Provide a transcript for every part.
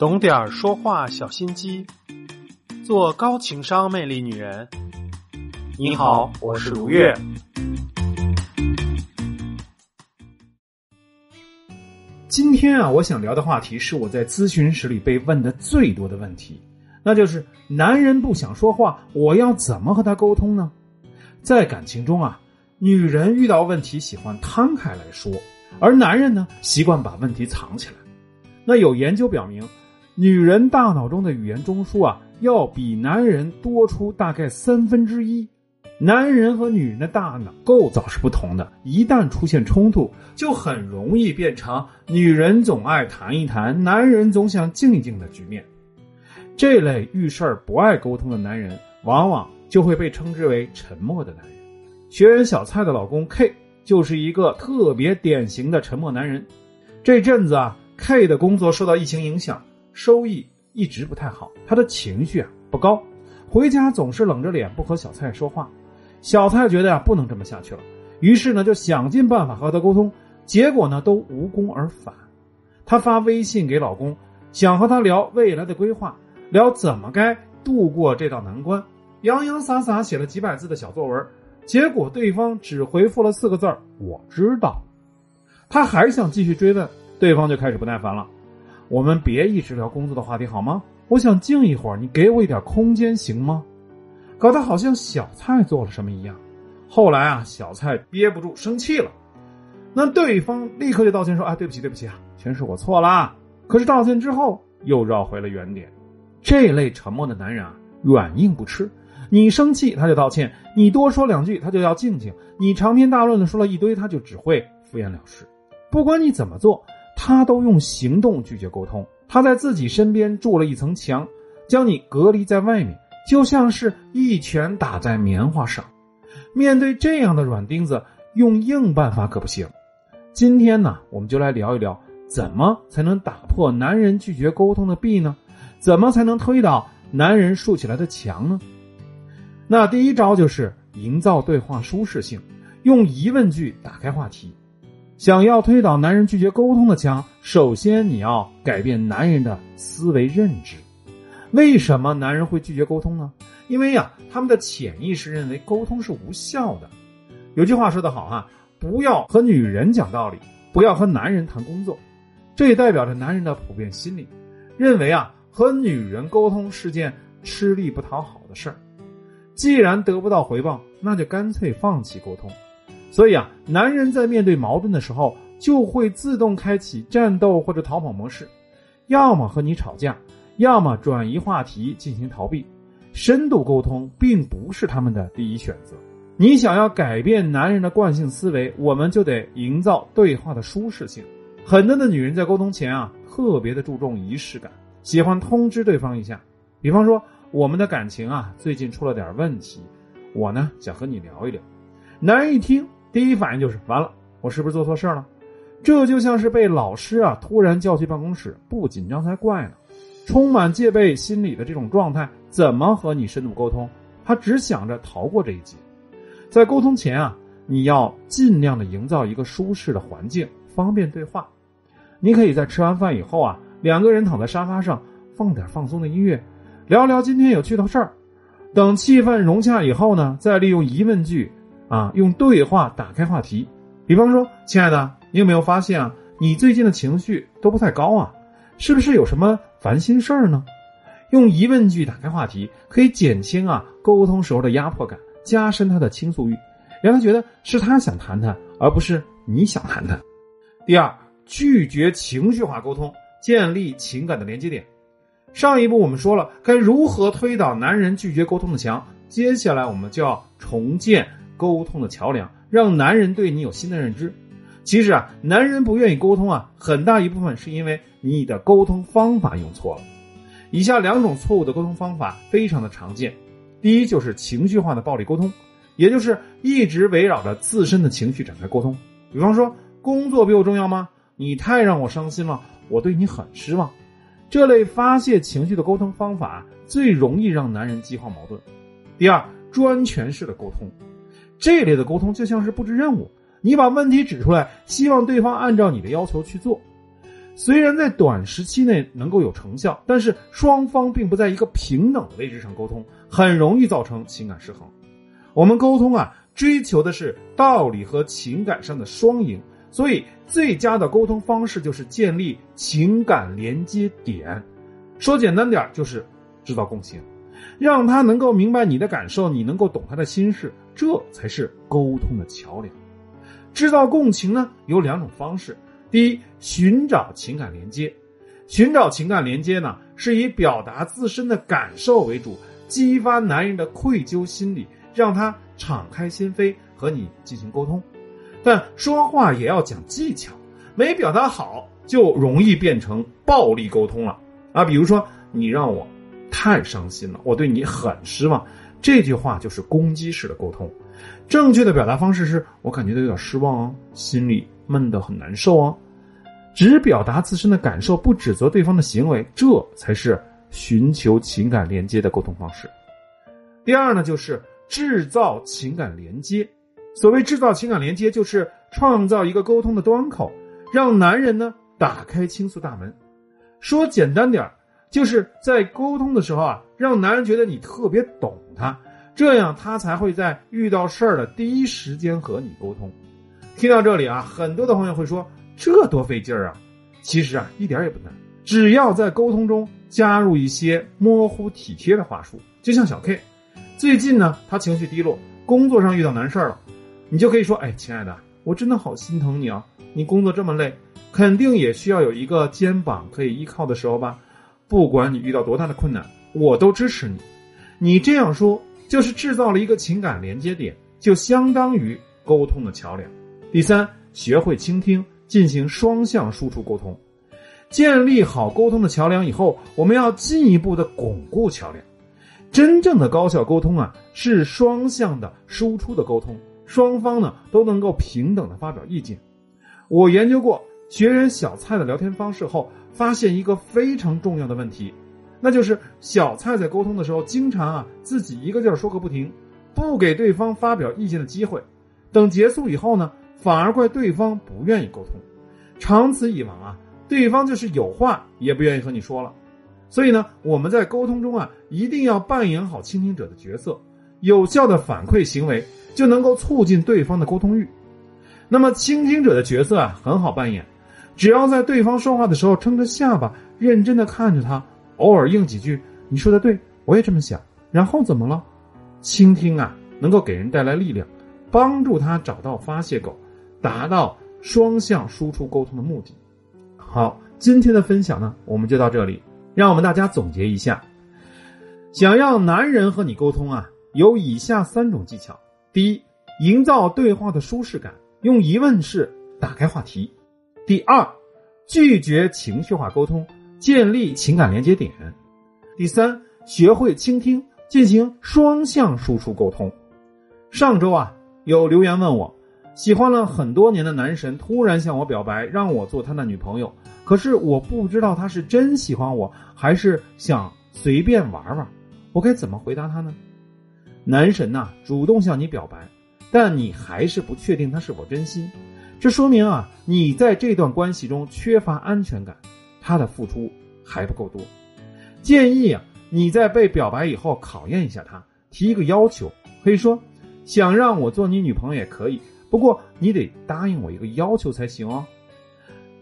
懂点儿说话小心机，做高情商魅力女人。你好，我是如月。今天啊，我想聊的话题是我在咨询室里被问的最多的问题，那就是男人不想说话，我要怎么和他沟通呢？在感情中啊，女人遇到问题喜欢摊开来说，而男人呢习惯把问题藏起来。那有研究表明，女人大脑中的语言中枢啊，要比男人多出大概三分之一。男人和女人的大脑构造是不同的，一旦出现冲突，就很容易变成女人总爱谈一谈，男人总想静一静的局面。这类遇事儿不爱沟通的男人，往往就会被称之为沉默的男人。学员小蔡的老公 K 就是一个特别典型的沉默男人。这阵子啊，K 的工作受到疫情影响，收益一直不太好，他的情绪啊不高，回家总是冷着脸不和小蔡说话。小蔡觉得呀，不能这么下去了，于是呢，就想尽办法和他沟通，结果呢，都无功而返。他发微信给老公，想和他聊未来的规划，聊怎么该度过这道难关，洋洋洒洒写了几百字的小作文，结果对方只回复了四个字儿：“我知道。”他还想继续追问，对方就开始不耐烦了：“我们别一直聊工作的话题好吗？我想静一会儿，你给我一点空间行吗？”搞得好像小蔡做了什么一样。后来啊，小蔡憋不住生气了，那对方立刻就道歉说：“啊，对不起，对不起啊，全是我错啦。”可是道歉之后又绕回了原点。这类沉默的男人啊，软硬不吃。你生气他就道歉，你多说两句他就要静静，你长篇大论的说了一堆他就只会敷衍了事。不管你怎么做，他都用行动拒绝沟通。他在自己身边筑了一层墙，将你隔离在外面。就像是一拳打在棉花上，面对这样的软钉子，用硬办法可不行。今天呢，我们就来聊一聊，怎么才能打破男人拒绝沟通的壁呢？怎么才能推倒男人竖起来的墙呢？那第一招就是营造对话舒适性，用疑问句打开话题。想要推倒男人拒绝沟通的墙，首先你要改变男人的思维认知。为什么男人会拒绝沟通呢？因为呀，他们的潜意识认为沟通是无效的。有句话说得好哈，不要和女人讲道理，不要和男人谈工作。这也代表着男人的普遍心理，认为啊，和女人沟通是件吃力不讨好的事儿。既然得不到回报，那就干脆放弃沟通。所以啊，男人在面对矛盾的时候，就会自动开启战斗或者逃跑模式，要么和你吵架。要么转移话题进行逃避，深度沟通并不是他们的第一选择。你想要改变男人的惯性思维，我们就得营造对话的舒适性。很多的女人在沟通前啊，特别的注重仪式感，喜欢通知对方一下。比方说，我们的感情啊，最近出了点问题，我呢想和你聊一聊。男人一听，第一反应就是完了，我是不是做错事了？这就像是被老师啊突然叫去办公室，不紧张才怪呢。充满戒备心理的这种状态，怎么和你深度沟通？他只想着逃过这一劫。在沟通前啊，你要尽量的营造一个舒适的环境，方便对话。你可以在吃完饭以后啊，两个人躺在沙发上，放点放松的音乐，聊聊今天有趣的事儿。等气氛融洽以后呢，再利用疑问句啊，用对话打开话题。比方说，亲爱的，你有没有发现啊，你最近的情绪都不太高啊？是不是有什么？烦心事儿呢？用疑问句打开话题，可以减轻啊沟通时候的压迫感，加深他的倾诉欲，让他觉得是他想谈谈，而不是你想谈谈。第二，拒绝情绪化沟通，建立情感的连接点。上一步我们说了该如何推倒男人拒绝沟通的墙，接下来我们就要重建沟通的桥梁，让男人对你有新的认知。其实啊，男人不愿意沟通啊，很大一部分是因为你的沟通方法用错了。以下两种错误的沟通方法非常的常见。第一就是情绪化的暴力沟通，也就是一直围绕着自身的情绪展开沟通。比方说，工作比我重要吗？你太让我伤心了，我对你很失望。这类发泄情绪的沟通方法最容易让男人激化矛盾。第二，专权式的沟通，这类的沟通就像是布置任务。你把问题指出来，希望对方按照你的要求去做。虽然在短时期内能够有成效，但是双方并不在一个平等的位置上沟通，很容易造成情感失衡。我们沟通啊，追求的是道理和情感上的双赢，所以最佳的沟通方式就是建立情感连接点。说简单点就是制造共情，让他能够明白你的感受，你能够懂他的心事，这才是沟通的桥梁。制造共情呢，有两种方式。第一，寻找情感连接。寻找情感连接呢，是以表达自身的感受为主，激发男人的愧疚心理，让他敞开心扉和你进行沟通。但说话也要讲技巧，没表达好就容易变成暴力沟通了啊！比如说，你让我太伤心了，我对你很失望，这句话就是攻击式的沟通。正确的表达方式是我感觉到有点失望哦，心里。闷得很难受哦，只表达自身的感受，不指责对方的行为，这才是寻求情感连接的沟通方式。第二呢，就是制造情感连接。所谓制造情感连接，就是创造一个沟通的端口，让男人呢打开倾诉大门。说简单点就是在沟通的时候啊，让男人觉得你特别懂他，这样他才会在遇到事儿的第一时间和你沟通。听到这里啊，很多的朋友会说这多费劲儿啊！其实啊，一点也不难，只要在沟通中加入一些模糊体贴的话术，就像小 K，最近呢，他情绪低落，工作上遇到难事儿了，你就可以说：“哎，亲爱的，我真的好心疼你啊！你工作这么累，肯定也需要有一个肩膀可以依靠的时候吧？不管你遇到多大的困难，我都支持你。”你这样说，就是制造了一个情感连接点，就相当于沟通的桥梁。第三，学会倾听，进行双向输出沟通，建立好沟通的桥梁以后，我们要进一步的巩固桥梁。真正的高效沟通啊，是双向的输出的沟通，双方呢都能够平等的发表意见。我研究过学员小蔡的聊天方式后，发现一个非常重要的问题，那就是小蔡在沟通的时候，经常啊自己一个劲儿说个不停，不给对方发表意见的机会，等结束以后呢。反而怪对方不愿意沟通，长此以往啊，对方就是有话也不愿意和你说了。所以呢，我们在沟通中啊，一定要扮演好倾听者的角色，有效的反馈行为就能够促进对方的沟通欲。那么，倾听者的角色啊，很好扮演，只要在对方说话的时候撑着下巴，认真的看着他，偶尔应几句“你说的对，我也这么想”，然后怎么了？倾听啊，能够给人带来力量，帮助他找到发泄口。达到双向输出沟通的目的。好，今天的分享呢，我们就到这里。让我们大家总结一下：想要男人和你沟通啊，有以下三种技巧。第一，营造对话的舒适感，用疑问式打开话题；第二，拒绝情绪化沟通，建立情感连接点；第三，学会倾听，进行双向输出沟通。上周啊，有留言问我。喜欢了很多年的男神突然向我表白，让我做他的女朋友。可是我不知道他是真喜欢我，还是想随便玩玩。我该怎么回答他呢？男神呐，主动向你表白，但你还是不确定他是否真心，这说明啊，你在这段关系中缺乏安全感，他的付出还不够多。建议啊，你在被表白以后考验一下他，提一个要求，可以说想让我做你女朋友也可以。不过你得答应我一个要求才行哦。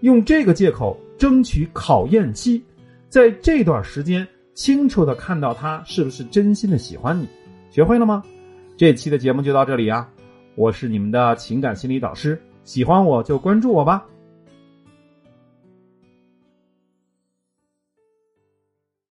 用这个借口争取考验期，在这段时间清楚的看到他是不是真心的喜欢你。学会了吗？这期的节目就到这里啊！我是你们的情感心理导师，喜欢我就关注我吧。